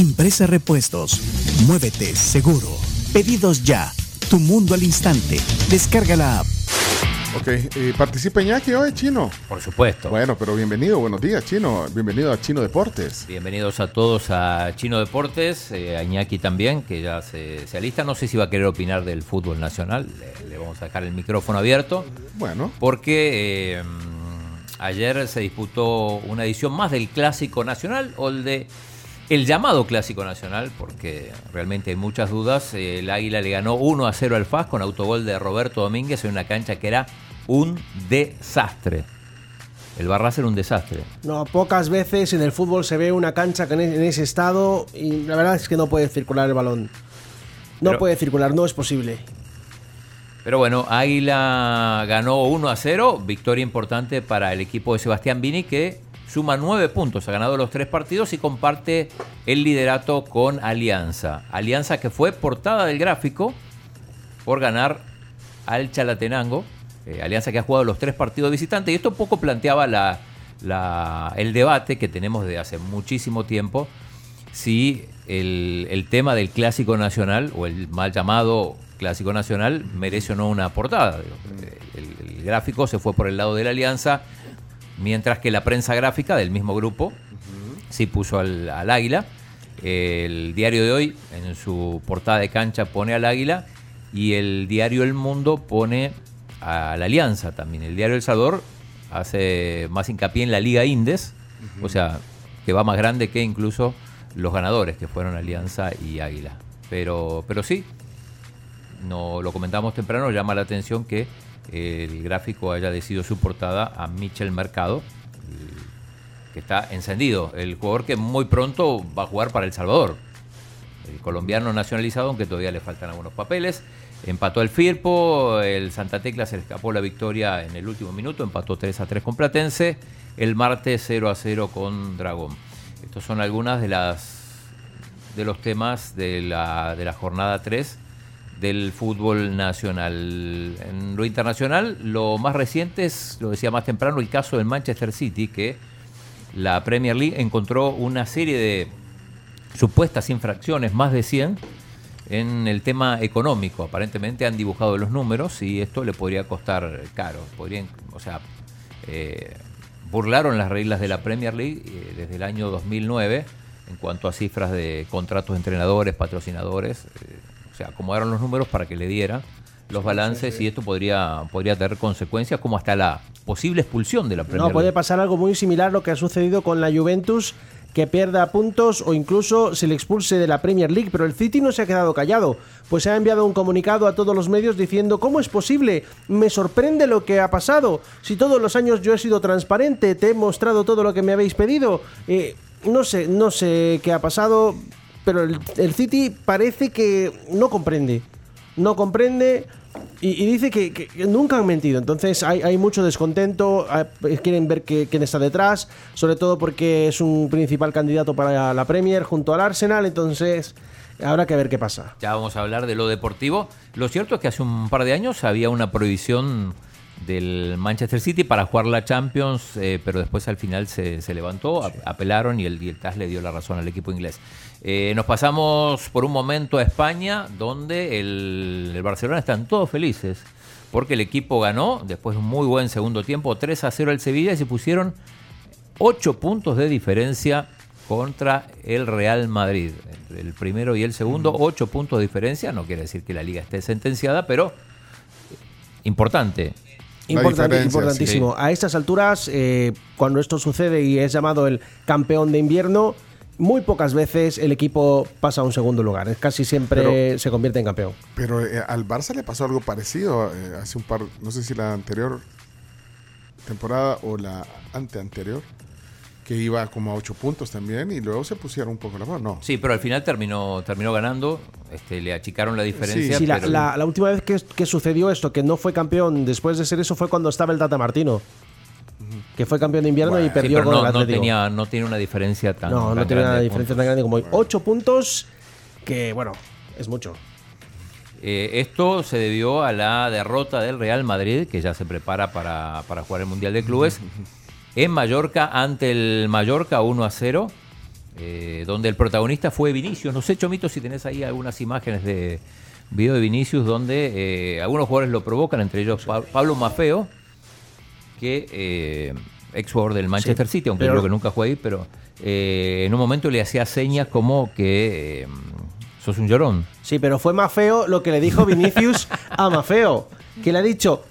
Impresa Repuestos, Muévete Seguro, Pedidos Ya, Tu Mundo al Instante, descarga la app. Ok, eh, participa Iñaki hoy, Chino. Por supuesto. Bueno, pero bienvenido, buenos días, Chino. Bienvenido a Chino Deportes. Bienvenidos a todos a Chino Deportes, eh, a Iñaki también, que ya se, se, alista. No sé si va a querer opinar del fútbol nacional. Le, le vamos a dejar el micrófono abierto. Bueno. Porque eh, ayer se disputó una edición más del Clásico Nacional o el de el llamado Clásico Nacional, porque realmente hay muchas dudas. El Águila le ganó 1 a 0 al FAS con autogol de Roberto Domínguez en una cancha que era un desastre. El Barras era un desastre. No, pocas veces en el fútbol se ve una cancha en ese estado y la verdad es que no puede circular el balón. No Pero- puede circular, no es posible. Pero bueno, Águila ganó 1 a 0, victoria importante para el equipo de Sebastián Vini que suma 9 puntos, ha ganado los tres partidos y comparte el liderato con Alianza. Alianza que fue portada del gráfico por ganar al Chalatenango. Eh, Alianza que ha jugado los tres partidos visitantes y esto un poco planteaba la- la- el debate que tenemos desde hace muchísimo tiempo si el, tema del clásico nacional o el mal llamado clásico nacional merece o no una portada. El, el gráfico se fue por el lado de la alianza, mientras que la prensa gráfica del mismo grupo sí puso al, al águila. El diario de hoy en su portada de cancha pone al águila y el diario El Mundo pone a la alianza también. El diario El Salvador hace más hincapié en la Liga Indes, o sea, que va más grande que incluso los ganadores que fueron Alianza y Águila. Pero, pero sí, no lo comentamos temprano, llama la atención que el gráfico haya decidido su portada a Michel Mercado, que está encendido, el jugador que muy pronto va a jugar para El Salvador. El colombiano nacionalizado, aunque todavía le faltan algunos papeles. Empató el Firpo, el Santa Tecla se le escapó la victoria en el último minuto, empató 3 a 3 con Platense, el martes 0 a 0 con Dragón. Estos son algunas de las de los temas de la, de la jornada 3 del fútbol nacional. En lo internacional, lo más reciente es, lo decía más temprano, el caso del Manchester City, que la Premier League encontró una serie de supuestas infracciones, más de 100, en el tema económico. Aparentemente han dibujado los números y esto le podría costar caro. Podrían, o sea, eh, burlaron las reglas de la Premier League eh, desde el año 2009 en cuanto a cifras de contratos de entrenadores, patrocinadores. eh, o sea, acomodaron los números para que le diera los balances y esto podría, podría tener consecuencias como hasta la posible expulsión de la Premier No, puede League. pasar algo muy similar a lo que ha sucedido con la Juventus, que pierda puntos o incluso se le expulse de la Premier League, pero el City no se ha quedado callado, pues ha enviado un comunicado a todos los medios diciendo, ¿cómo es posible? Me sorprende lo que ha pasado. Si todos los años yo he sido transparente, te he mostrado todo lo que me habéis pedido. Eh, no sé, no sé qué ha pasado, pero el, el City parece que no comprende. No comprende y, y dice que, que- que nunca han mentido. Entonces hay, hay mucho descontento. hay- quieren ver que- quién está detrás. Sobre todo porque es un principal candidato para la Premier junto al Arsenal. Entonces habrá que ver qué pasa. Ya vamos a hablar de lo deportivo. Lo cierto es que hace un par de años había una prohibición del Manchester City para jugar la Champions, eh, pero después al final se, se levantó, apelaron y el, y el TAS le dio la razón al equipo inglés. Eh, nos pasamos por un momento a España, donde el, el Barcelona están todos felices, porque el equipo ganó, después de un muy buen segundo tiempo, 3 a 0 al Sevilla y se pusieron 8 puntos de diferencia contra el Real Madrid. Entre el primero y el segundo, 8 puntos de diferencia. No quiere decir que la liga esté sentenciada, pero importante. La Importante- diferencia, importantísimo. A estas alturas, eh, cuando esto sucede y es llamado el campeón de invierno, muy pocas veces el equipo pasa a un segundo lugar. Es Casi siempre Pero- se convierte en campeón. Pero eh, al Barça le pasó algo parecido eh, hace un par, no sé si la anterior temporada o la anteanterior, que iba como a ocho puntos también y luego se pusieron un poco la mano. No. Sí, pero al final terminó, terminó ganando, este, le achicaron la diferencia. Sí, la, pero- la- la última vez que, que sucedió esto, que no fue campeón después de ser eso, fue cuando estaba el Tata Martino. Que fue campeón de invierno y Sí, perdió pero con no, el no Atlético. tenía, no tiene una diferencia tan no, no tiene una diferencia puntos. tan grande como hoy. Ocho puntos, que bueno, es mucho. Eh, esto se debió a la derrota del Real Madrid, que ya se prepara para, para jugar el Mundial de Clubes, en Mallorca ante el Mallorca 1 a 0, eh, donde el protagonista fue Vinicius. No sé, Chomito, si tenés ahí algunas imágenes de video de Vinicius donde eh, algunos jugadores lo provocan, entre ellos Pa- Pablo Mafeo, que eh, ex jugador del Manchester City, aunque pero- creo que nunca fue ahí, pero eh, en un momento le hacía señas como que eh, sos un llorón. Sí, pero fue más feo lo que le dijo Vinicius a Mafeo, que le ha dicho,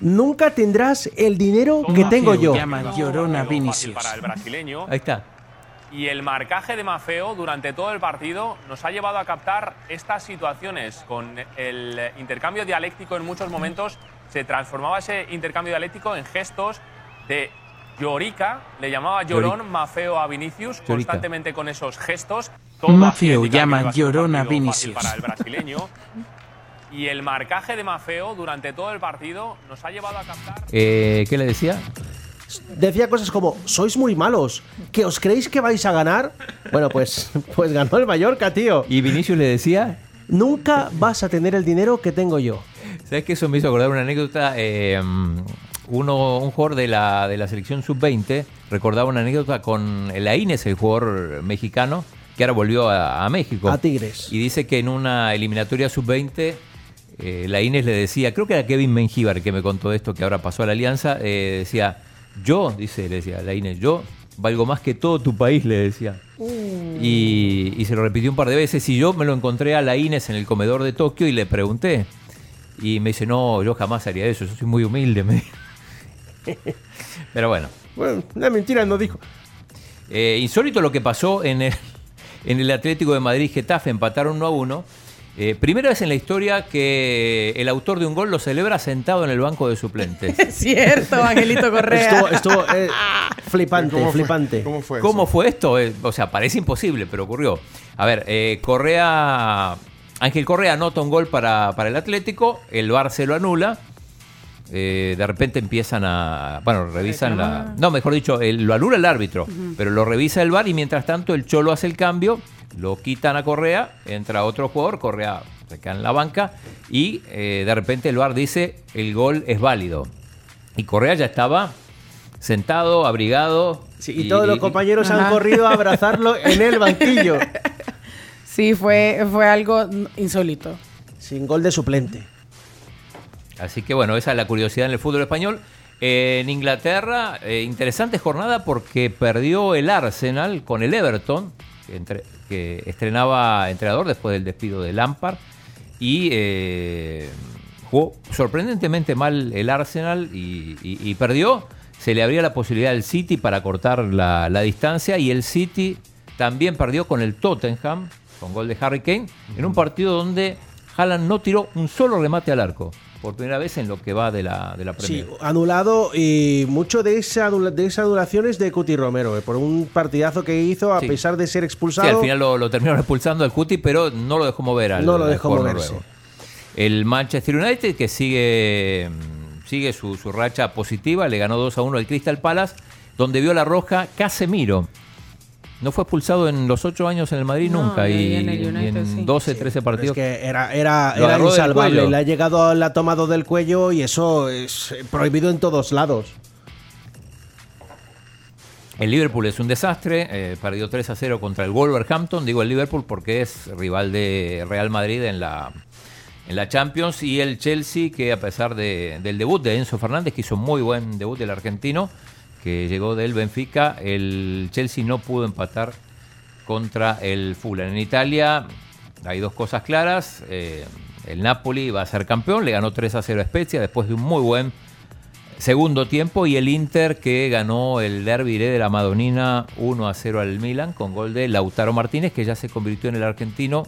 nunca tendrás el dinero que tengo yo. Llama llorona Vinicius. para el brasileño. Ahí está. Y el marcaje de Mafeo durante todo el partido nos ha llevado a captar estas situaciones. Con el intercambio dialéctico en muchos momentos se transformaba ese intercambio dialéctico en gestos de llorica, le llamaba llorón Llorica. Mafeo a Vinicius, Llorica. constantemente con esos gestos. Mafeo llama llorón a Vinicius. Para el brasileño. Y el marcaje de Mafeo durante todo el partido nos ha llevado a captar. Eh, ¿Qué le decía? Decía cosas como, sois muy malos, que os creéis que vais a ganar. Bueno, pues, pues ganó el Mallorca, tío. Y Vinicius le decía, Nunca vas a tener el dinero que tengo yo. ¿Sabes qué? Eso me hizo acordar una anécdota. eh, uno, un jugador de la, de la selección sub-20 recordaba una anécdota con el Aines, el jugador mexicano, que ahora volvió a, a México. A Tigres. Y dice que en una eliminatoria sub-20, eh, la Inés le decía, creo que era Kevin Mengíbar que me contó esto, que ahora pasó a la Alianza, eh, decía, yo, dice, le decía la Inés, yo valgo más que todo tu país, le decía. Y, y se lo repitió un par de veces y yo me lo encontré a la Inés en el comedor de Tokio y le pregunté. Y me dice, no, yo jamás haría eso, yo soy muy humilde. me dijo. Pero bueno, Bueno, una mentira no dijo. eh, insólito lo que pasó en el, en el Atlético de Madrid Getafe, empataron 1 a 1. Eh, primera vez en la historia que el autor de un gol lo celebra sentado en el banco de suplentes. Cierto, Angelito Correa. Estuvo, estuvo eh, flipante, ¿Cómo fue? flipante. ¿Cómo fue ¿Cómo eso? fue esto? Eh, o sea, parece imposible, pero ocurrió. A ver, eh, Correa. Ángel Correa anota un gol para, para el Atlético, el VAR se lo anula. eh, de repente empiezan a. Bueno, revisan la. No, mejor dicho, el- lo anula el árbitro, pero lo revisa el VAR y mientras tanto el Cholo hace el cambio, lo quitan a Correa, entra otro jugador, Correa se queda en la banca y eh, de repente el VAR dice el gol es válido. Y Correa ya estaba sentado, abrigado. Sí, y, todos los compañeros han Ajá. corrido a abrazarlo en el banquillo. Sí, fue, fue algo insólito. Sin gol de suplente. Así que bueno, esa es la curiosidad en el fútbol español. Eh, en Inglaterra, eh, interesante jornada porque perdió el Arsenal con el Everton, que, entre- que estrenaba entrenador después del despido de Lampard. Y eh, jugó sorprendentemente mal el Arsenal y, y- y perdió. Se le abría la posibilidad al City para cortar la, la distancia y el City también perdió con el Tottenham, con gol de Harry Kane, en un partido donde Haaland no tiró un solo remate al arco. Por primera vez en lo que va de la, de la Sí, Premier. anulado y mucho de esa, de esa anulación es de Cuti Romero, eh, por un partidazo que hizo a Sí. pesar de ser Sí, expulsado. al final lo, lo terminaron expulsando al Cuti, pero no lo dejó mover al No lo dejó moverse. noruego. El Manchester United, que sigue, sigue su, su racha positiva, le ganó 2 a 1 al Crystal Palace, donde vio la roja Casemiro. No fue expulsado en los 8 años en el Madrid No, nunca, y y, en el y United en sí. 12, 13 Pero es partidos. que era, era, era insalvable. Le ha llegado, le ha tomado del cuello y eso es eh, prohibido en todos lados. El Liverpool es un desastre, eh, perdió 3 a 0 contra el Wolverhampton, digo el Liverpool porque es rival de Real Madrid en la, en la Champions, y el Chelsea que a pesar de- del debut de Enzo Fernández, que hizo muy buen debut del argentino, que llegó del Benfica, el Chelsea no pudo empatar contra el Fulham. En Italia hay dos cosas claras, eh, el Napoli va a ser campeón, le ganó 3 a 0 a Spezia después de un muy buen segundo tiempo y el Inter que ganó el derby de la Madonina 1 a 0 al Milan con gol de Lautaro Martínez que ya se convirtió en el argentino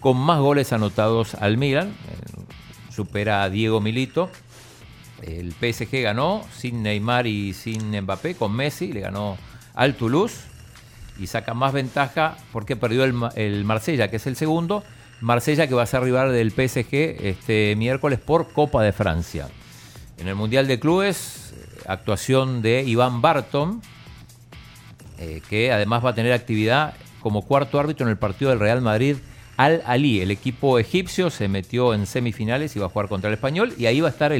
con más goles anotados al Milan, eh, supera a Diego Milito. El PSG ganó sin Neymar y sin Mbappé, con Messi, le ganó al Toulouse y saca más ventaja porque perdió el, Ma- el Marsella, que es el segundo. Marsella que va a ser rival del PSG este miércoles por Copa de Francia. En el Mundial de Clubes, eh, actuación de Iván Barton, eh, que además va a tener actividad como cuarto árbitro en el partido del Real Madrid Al Ali. El equipo egipcio se metió en semifinales y va a jugar contra el español y ahí va a estar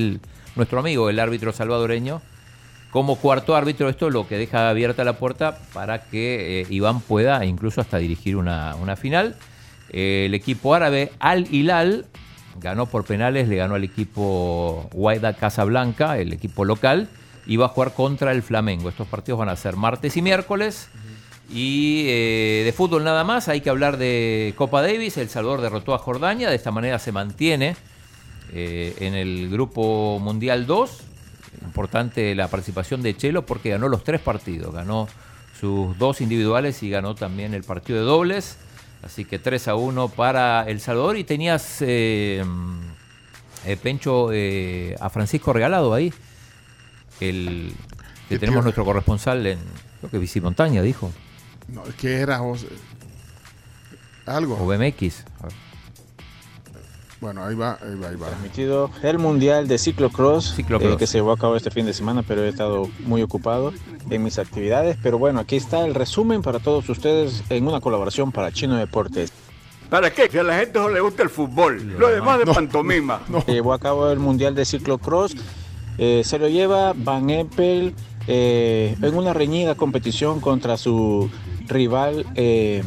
nuestro amigo, el árbitro salvadoreño, como cuarto árbitro. Esto lo que deja abierta la puerta para que eh, Iván pueda incluso hasta dirigir una, final. Eh, el equipo árabe Al Hilal ganó por penales, le ganó al equipo Wydad Casablanca, el equipo local, y va a jugar contra el Flamengo. Estos partidos van a ser martes y miércoles. Y eh, de fútbol nada más, hay que hablar de Copa Davis. El Salvador derrotó a Jordania, de esta manera se mantiene eh, en el Grupo Mundial 2. Importante la participación de Chelo porque ganó los tres partidos. Ganó sus dos individuales y ganó también el partido de dobles. Así que 3 a 1 para El Salvador. Y tenías, eh, eh, Pencho, eh, a Francisco Regalado ahí. El, que tenemos tío. nuestro corresponsal en, creo que Bicimontaña, dijo. No, ¿Qué era vos? Algo. O BMX. Bueno, ahí va, ahí va, ahí va. transmitido el Mundial de Ciclocross, Ciclocross. eh, que se llevó a cabo este fin de semana, pero he estado muy ocupado en mis actividades. Pero bueno, aquí está el resumen para todos ustedes en una colaboración para Chino Deportes. ¿Para qué? Que a la gente no le gusta el fútbol. Lo demás de No. pantomima. Se llevó a cabo el Mundial de Ciclocross, eh, se lo lleva Van Empel eh, en una reñida competición contra su rival eh,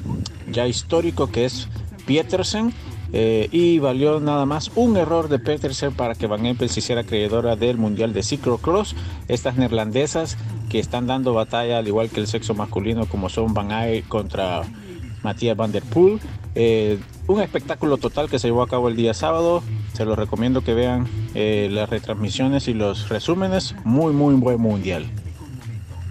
ya histórico que es Pietersen. eh, y valió nada más un error de Petersen para que Van Empel se hiciera creadora del Mundial de Ciclocross. Estas neerlandesas que están dando batalla al igual que el sexo masculino como son Van Aert contra Matías Van Der Poel. Eh, un espectáculo total que se llevó a cabo el día sábado. Se los recomiendo que vean las retransmisiones y los resúmenes. Muy, muy buen mundial.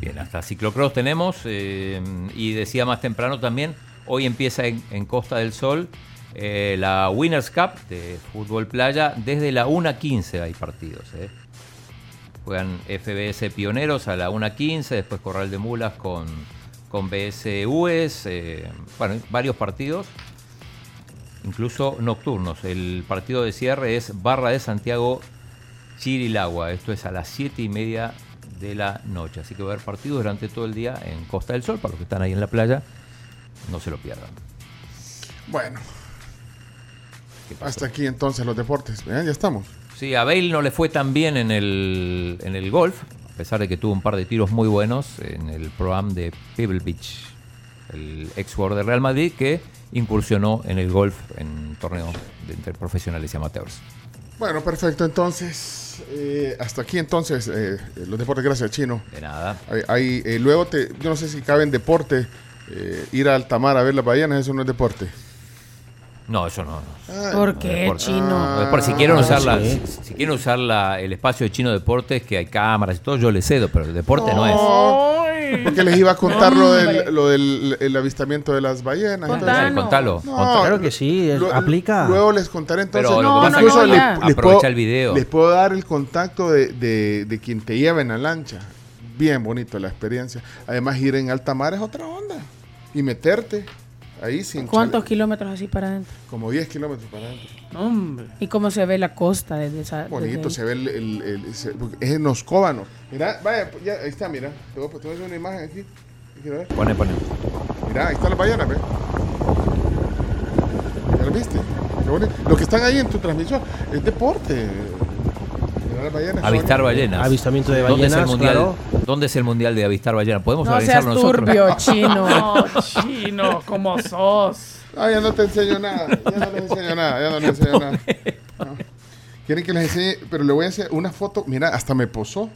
Bien, hasta ciclocross tenemos. eh, y decía más temprano también, hoy empieza en, Costa del Sol eh, la Winners Cup de fútbol playa. Desde la 1.15 hay partidos. eh. Juegan FBS Pioneros a la 1.15, después Corral de Mulas con, con BSUs. bueno, varios partidos. Incluso nocturnos. El partido de cierre es Barra de Santiago Chirilagua. Esto es a las 7 y media de la noche. Así que va a haber partidos durante todo el día en Costa del Sol. Para los que están ahí en la playa, no se lo pierdan. Bueno, hasta aquí entonces los deportes. Vean, ya estamos. Sí, a Bale no le fue tan bien en el, en el golf, a pesar de que tuvo un par de tiros muy buenos en el programa de Pebble Beach, el ex jugador de Real Madrid que incursionó en el golf en torneo de entre profesionales y amateurs. Bueno, perfecto. Entonces, eh, hasta aquí entonces eh, los deportes. Gracias, Chino. De nada. Ahí, ahí, eh, luego, te, yo no sé si cabe en deporte eh, ir a Altamar a ver las ballenas. Eso no es deporte. No, eso no. no. Ah, ¿Por no, qué, deporte. chino? No, por si quieren Ah, usar, la- si, si quieren usar la- el espacio de Chino Deportes, que hay cámaras y todo, yo le cedo, pero el deporte no, es. Porque les iba a contar lo del, lo del el avistamiento de las ballenas. Contanos. Dale, contalo. No, contalo. Claro que sí, es- aplica. Luego les contaré entonces. Pero No, no, es no, que ya. aprovecha puedo- el video. Les puedo dar el contacto de, de- de quien te lleva en la lancha. Bien bonito la experiencia. Además, ir en alta mar es otra onda. Y meterte ahí sin ¿Cuántos chale- kilómetros así para adentro? Como 10 kilómetros para adentro. Hombre. ¿Y cómo se ve la costa desde esa? desde Bonito, ahí? se ve el, el- el- se- es en los cóbanos. Mira, vaya, ya, ahí está, mira. Te voy, a- te voy a hacer una imagen aquí. Quiero ver. Pone, pone. Mira, ahí está la ballena, ¿ves? ¿Ya lo viste? Qué bonito. Lo que están ahí en tu transmisión es deporte. Ballenas. Avistar ballenas. Avistamiento de ¿Dónde es el ballenas, mundial? claro. ¿Dónde es el mundial de avistar ballenas? ¿Podemos No seas organizarlo nosotros? turbio, chino. No, chino, ¿cómo sos? Ah, ya no te enseño nada. Ya no les enseño nada. Ya no les enseño nada. No. Quieren que les enseñe, pero le voy a hacer una foto. Mira, hasta me posó.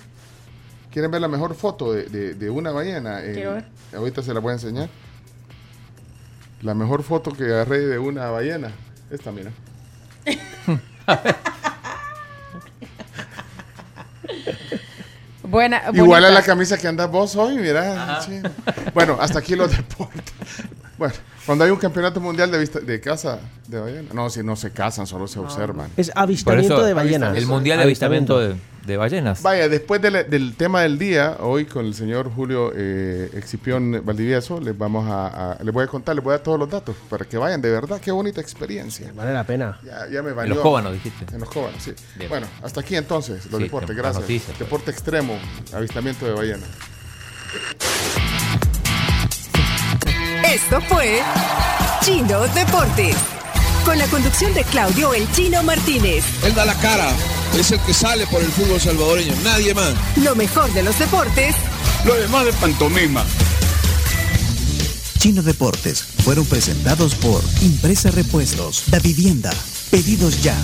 ¿Quieren ver la mejor foto de, de- de una ballena? Eh, Quiero ver. Ahorita se la voy a enseñar. La mejor foto que agarré de una ballena. Esta, mira. Buena, Igual a la camisa que andas vos hoy, mira. Bueno, hasta aquí los deportes. Bueno, Cuando hay un campeonato mundial de, vista, de caza de ballena. No, si no se cazan, solo se observan. Es avistamiento eso, de ballenas. El mundial de avistamiento de, de ballenas. Vaya, después del, del tema del día, hoy con el señor Julio eh, Excipión Valdivieso, les vamos a, a- les voy a contar, les voy a dar todos los datos para que vayan, de verdad, qué bonita experiencia. Vale la pena. Ya, ya me En los cóbanos, dijiste. En los cóbanos, sí. Bien. Bueno, hasta aquí entonces, los Sí, deportes, gracias. noticias, pues. Deporte extremo, avistamiento de ballena. Esto fue Chino Deportes. Con la conducción de Claudio El Chino Martínez. Él da la cara, es el que sale por el fútbol salvadoreño, nadie más. Lo mejor de los deportes Lo demás de pantomima. Chino Deportes fueron presentados por Impresa Repuestos, Da Vivienda, Pedidos Ya,